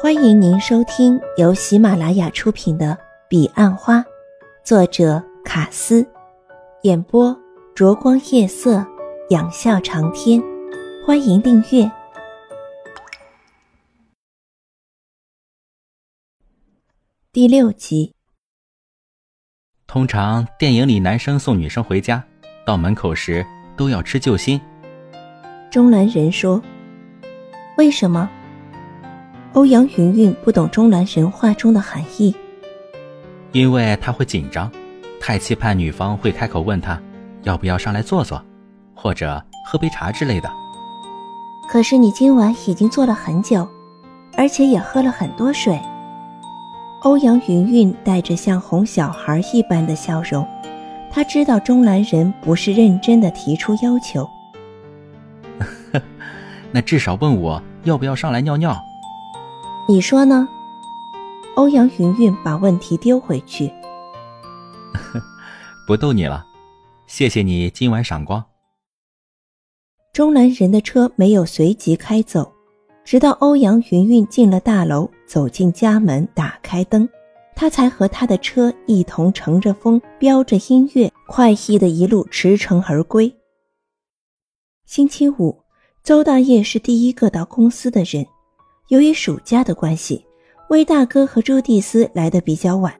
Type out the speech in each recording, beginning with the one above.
欢迎您收听由喜马拉雅出品的《彼岸花》，作者卡斯，演播灼光夜色，仰笑长天。欢迎订阅第六集。通常电影里男生送女生回家，到门口时都要吃救心。中南人说：“为什么？”欧阳云云不懂钟兰神话中的含义，因为他会紧张，太期盼女方会开口问他要不要上来坐坐，或者喝杯茶之类的。可是你今晚已经坐了很久，而且也喝了很多水。欧阳云云带着像哄小孩一般的笑容，他知道钟兰人不是认真的提出要求。那至少问我要不要上来尿尿。你说呢？欧阳云云把问题丢回去。不逗你了，谢谢你今晚赏光。钟南人的车没有随即开走，直到欧阳云云进了大楼，走进家门，打开灯，他才和他的车一同乘着风，飙着音乐，快意的一路驰骋而归。星期五，邹大业是第一个到公司的人。由于暑假的关系，魏大哥和朱蒂斯来的比较晚。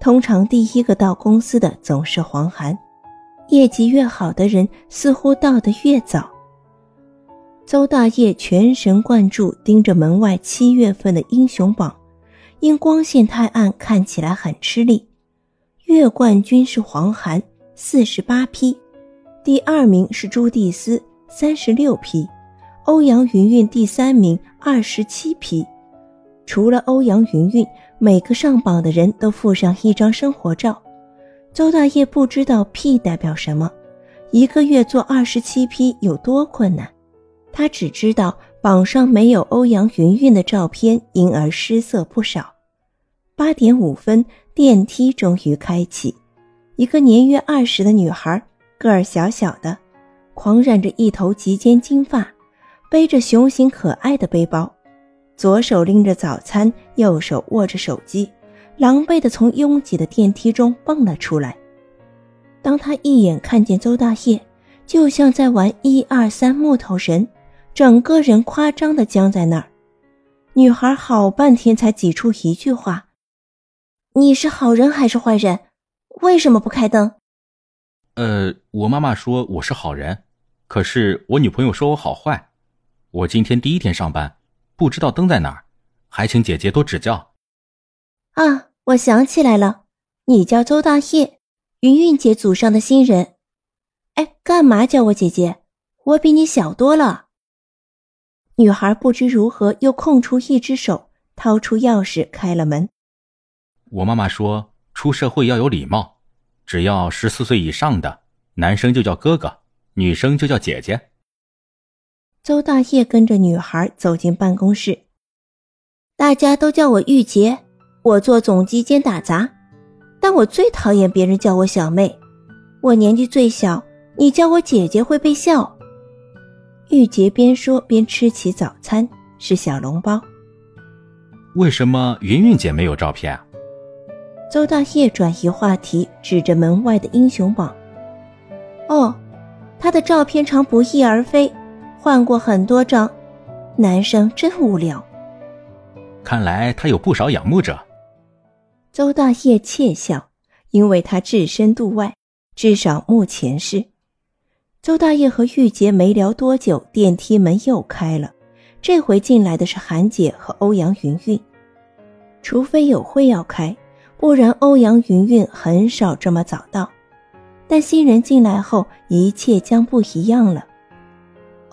通常第一个到公司的总是黄寒，业绩越好的人似乎到得越早。邹大业全神贯注盯着门外七月份的英雄榜，因光线太暗，看起来很吃力。月冠军是黄寒，四十八批；第二名是朱蒂斯，三十六批。欧阳云云第三名，二十七批。除了欧阳云云，每个上榜的人都附上一张生活照。邹大业不知道 P 代表什么，一个月做二十七批有多困难。他只知道榜上没有欧阳云云的照片，因而失色不少。八点五分，电梯终于开启。一个年约二十的女孩，个儿小小的，狂染着一头及肩金发。背着熊形可爱的背包，左手拎着早餐，右手握着手机，狼狈地从拥挤的电梯中蹦了出来。当他一眼看见邹大业，就像在玩一二三木头人，整个人夸张地僵在那儿。女孩好半天才挤出一句话：“你是好人还是坏人？为什么不开灯？”“呃，我妈妈说我是好人，可是我女朋友说我好坏。”我今天第一天上班，不知道灯在哪儿，还请姐姐多指教。啊，我想起来了，你叫周大业，云云姐组上的新人。哎，干嘛叫我姐姐？我比你小多了。女孩不知如何又空出一只手，掏出钥匙开了门。我妈妈说，出社会要有礼貌，只要十四岁以上的男生就叫哥哥，女生就叫姐姐。邹大业跟着女孩走进办公室，大家都叫我玉洁，我做总机兼打杂，但我最讨厌别人叫我小妹，我年纪最小，你叫我姐姐会被笑。玉洁边说边吃起早餐，是小笼包。为什么云云姐没有照片？邹大业转移话题，指着门外的英雄榜。哦，她的照片常不翼而飞。换过很多张，男生真无聊。看来他有不少仰慕者。邹大业窃笑，因为他置身度外，至少目前是。邹大业和玉洁没聊多久，电梯门又开了，这回进来的是韩姐和欧阳云云。除非有会要开，不然欧阳云云很少这么早到。但新人进来后，一切将不一样了。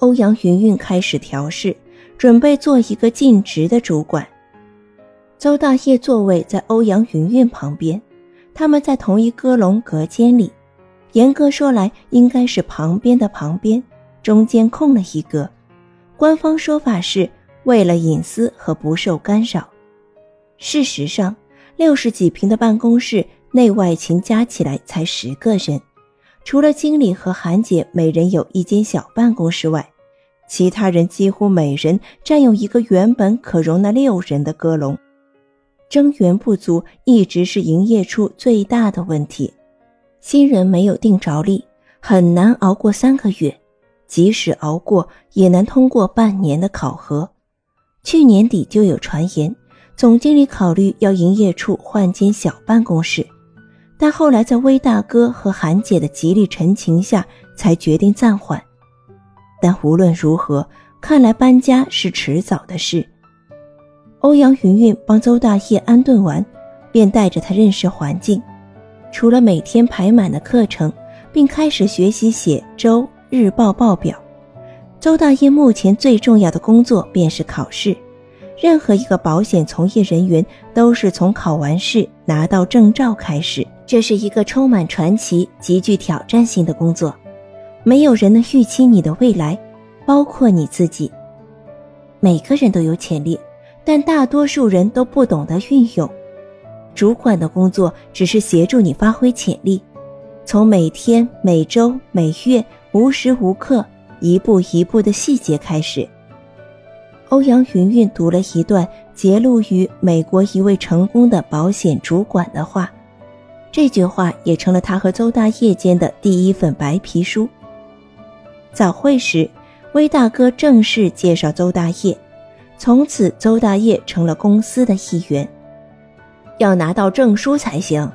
欧阳云云开始调试，准备做一个尽职的主管。邹大业座位在欧阳云云旁边，他们在同一阁楼隔间里，严格说来应该是旁边的旁边，中间空了一个。官方说法是为了隐私和不受干扰。事实上，六十几平的办公室内外勤加起来才十个人，除了经理和韩姐每人有一间小办公室外。其他人几乎每人占有一个原本可容纳六人的阁楼。增员不足一直是营业处最大的问题，新人没有定着力，很难熬过三个月，即使熬过，也难通过半年的考核。去年底就有传言，总经理考虑要营业处换间小办公室，但后来在威大哥和韩姐的极力陈情下，才决定暂缓。但无论如何，看来搬家是迟早的事。欧阳云云帮周大业安顿完，便带着他认识环境。除了每天排满的课程，并开始学习写周日报报表。周大业目前最重要的工作便是考试。任何一个保险从业人员都是从考完试拿到证照开始，这是一个充满传奇、极具挑战性的工作。没有人能预期你的未来，包括你自己。每个人都有潜力。但大多数人都不懂得运用。主管的工作只是协助你发挥潜力，从每天、每周、每月，无时无刻，一步一步的细节开始。欧阳云云读了一段揭露于美国一位成功的保险主管的话，这句话也成了他和邹大业间的第一份白皮书。早会时，威大哥正式介绍邹大业。从此，邹大业成了公司的一员，要拿到证书才行。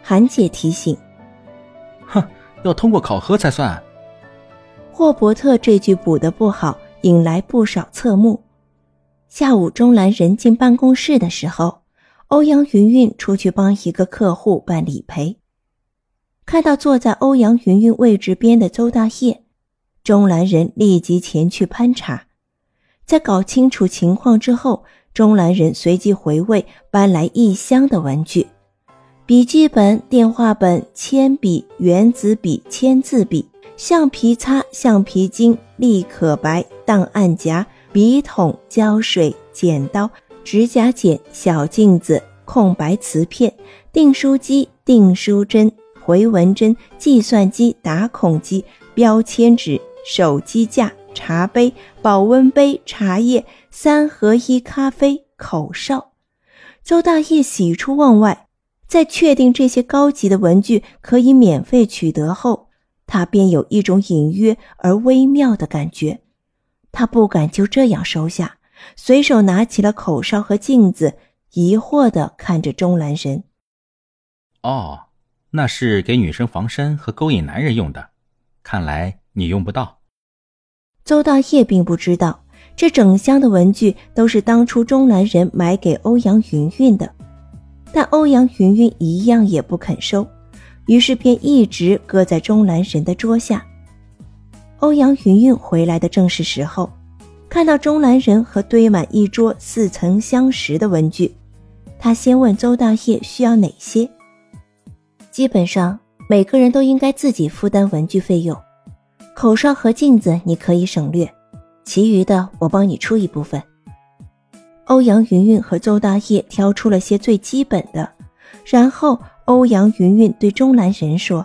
韩姐提醒：“哼，要通过考核才算。”霍伯特这句补的不好，引来不少侧目。下午，钟兰人进办公室的时候，欧阳云云出去帮一个客户办理赔，看到坐在欧阳云云位置边的邹大业，钟兰人立即前去攀查。在搞清楚情况之后，钟兰人随即回位搬来一箱的文具：笔记本、电话本、铅笔、原子笔、签字笔、橡皮擦、橡皮筋、立可白、档案夹、笔筒、胶水、剪刀、指甲剪、小镜子、空白磁片、订书机、订书针、回纹针、计算机、打孔机、标签纸、手机架。茶杯、保温杯、茶叶、三合一咖啡、口哨。邹大业喜出望外，在确定这些高级的文具可以免费取得后，他便有一种隐约而微妙的感觉。他不敢就这样收下，随手拿起了口哨和镜子，疑惑地看着钟兰人。哦，那是给女生防身和勾引男人用的，看来你用不到。邹大业并不知道，这整箱的文具都是当初钟兰人买给欧阳云云的，但欧阳云云一样也不肯收，于是便一直搁在钟兰人的桌下。欧阳云云回来的正是时候，看到钟兰人和堆满一桌似曾相识的文具，他先问邹大业需要哪些。基本上每个人都应该自己负担文具费用。口哨和镜子你可以省略，其余的我帮你出一部分。欧阳云云和邹大业挑出了些最基本的，然后欧阳云云对钟兰人说：“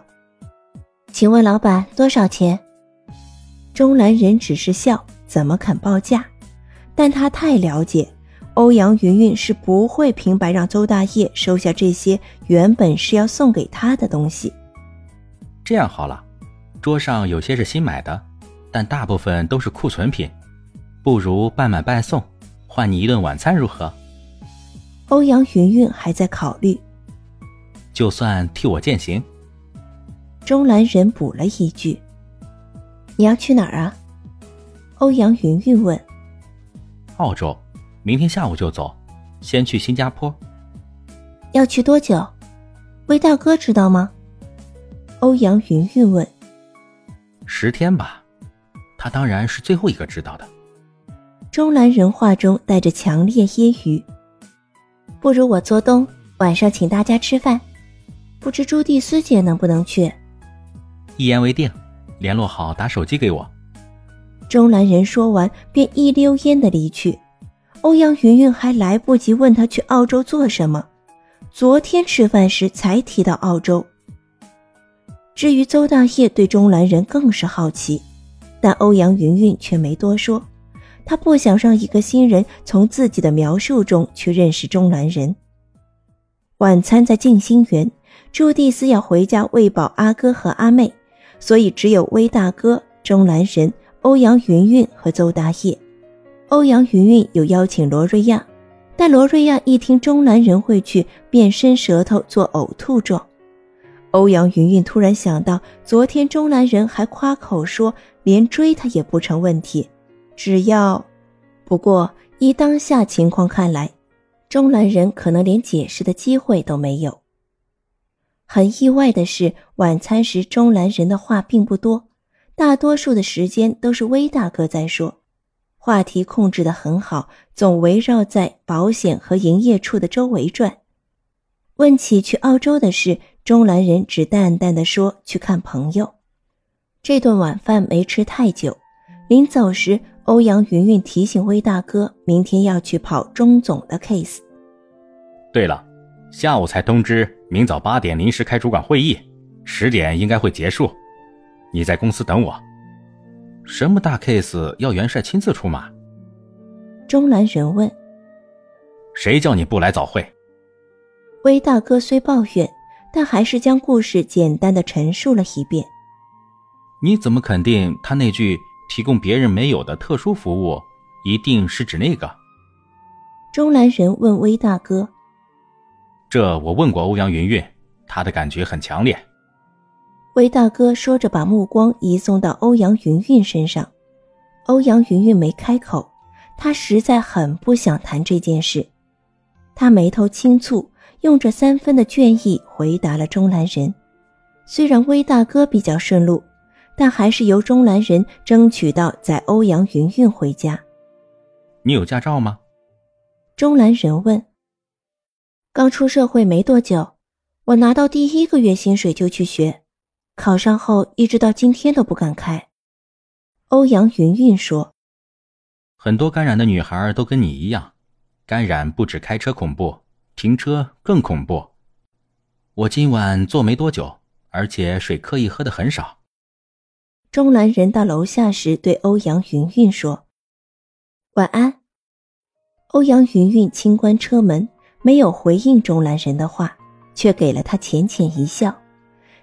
请问老板多少钱？”钟兰人只是笑，怎么肯报价？但他太了解欧阳云云是不会平白让邹大业收下这些原本是要送给他的东西。这样好了。桌上有些是新买的，但大部分都是库存品，不如半买半送，换你一顿晚餐如何？欧阳云云还在考虑，就算替我践行。钟兰人补了一句：“你要去哪儿啊？”欧阳云云问。澳洲，明天下午就走，先去新加坡。要去多久？魏大哥知道吗？欧阳云云问。十天吧，他当然是最后一个知道的。钟兰人话中带着强烈揶揄：“不如我做东，晚上请大家吃饭。不知朱蒂斯姐能不能去？”一言为定，联络好打手机给我。钟兰人说完，便一溜烟的离去。欧阳云云还来不及问他去澳洲做什么，昨天吃饭时才提到澳洲。至于邹大业对钟兰人更是好奇，但欧阳云云却没多说，他不想让一个新人从自己的描述中去认识钟兰人。晚餐在静心园，朱蒂斯要回家喂饱阿哥和阿妹，所以只有威大哥、钟兰人、欧阳云云和邹大业。欧阳云云有邀请罗瑞亚，但罗瑞亚一听钟兰人会去，便伸舌头做呕吐状。欧阳云云突然想到，昨天钟兰人还夸口说，连追他也不成问题，只要……不过依当下情况看来，钟兰人可能连解释的机会都没有。很意外的是，晚餐时钟兰人的话并不多，大多数的时间都是威大哥在说，话题控制的很好，总围绕在保险和营业处的周围转。问起去澳洲的事。钟兰人只淡淡的说：“去看朋友。”这顿晚饭没吃太久。临走时，欧阳云云提醒魏大哥，明天要去跑钟总的 case。对了，下午才通知，明早八点临时开主管会议，十点应该会结束。你在公司等我。什么大 case 要元帅亲自出马？钟兰人问。谁叫你不来早会？威大哥虽抱怨。但还是将故事简单的陈述了一遍。你怎么肯定他那句提供别人没有的特殊服务，一定是指那个？钟兰人问威大哥。这我问过欧阳云云，她的感觉很强烈。魏大哥说着，把目光移送到欧阳云云身上。欧阳云云没开口，他实在很不想谈这件事。他眉头轻蹙。用着三分的倦意回答了钟兰人，虽然威大哥比较顺路，但还是由钟兰人争取到载欧阳云云回家。你有驾照吗？钟兰人问。刚出社会没多久，我拿到第一个月薪水就去学，考上后一直到今天都不敢开。欧阳云云说。很多感染的女孩都跟你一样，感染不止开车恐怖。停车更恐怖。我今晚坐没多久，而且水刻意喝的很少。钟兰人到楼下时对欧阳云云说：“晚安。”欧阳云云轻关车门，没有回应钟兰人的话，却给了他浅浅一笑。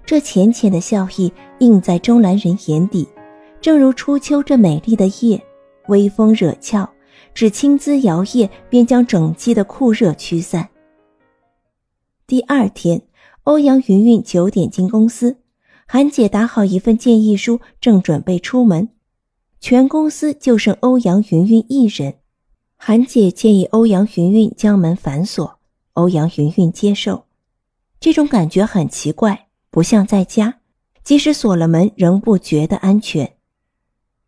这浅浅的笑意映在钟兰人眼底，正如初秋这美丽的夜，微风惹俏，只轻姿摇曳，便将整季的酷热驱散。第二天，欧阳云云九点进公司，韩姐打好一份建议书，正准备出门。全公司就剩欧阳云云一人。韩姐建议欧阳云云将门反锁，欧阳云云接受。这种感觉很奇怪，不像在家，即使锁了门，仍不觉得安全。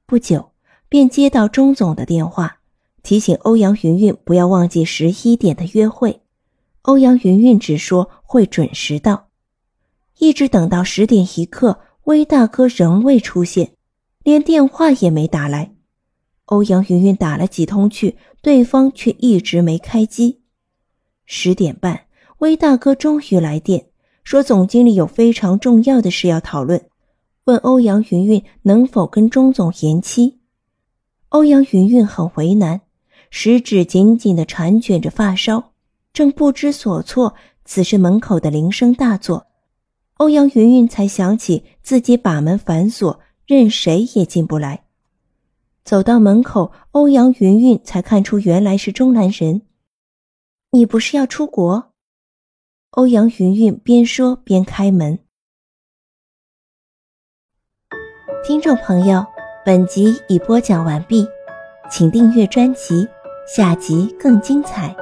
不久，便接到钟总的电话，提醒欧阳云云不要忘记十一点的约会。欧阳云云只说会准时到，一直等到十点一刻，威大哥仍未出现，连电话也没打来。欧阳云云打了几通去，对方却一直没开机。十点半，威大哥终于来电，说总经理有非常重要的事要讨论，问欧阳云云能否跟钟总延期。欧阳云云很为难，食指紧紧地缠卷着发梢。正不知所措，此时门口的铃声大作，欧阳云云才想起自己把门反锁，任谁也进不来。走到门口，欧阳云云才看出原来是钟南人。你不是要出国？欧阳云云边说边开门。听众朋友，本集已播讲完毕，请订阅专辑，下集更精彩。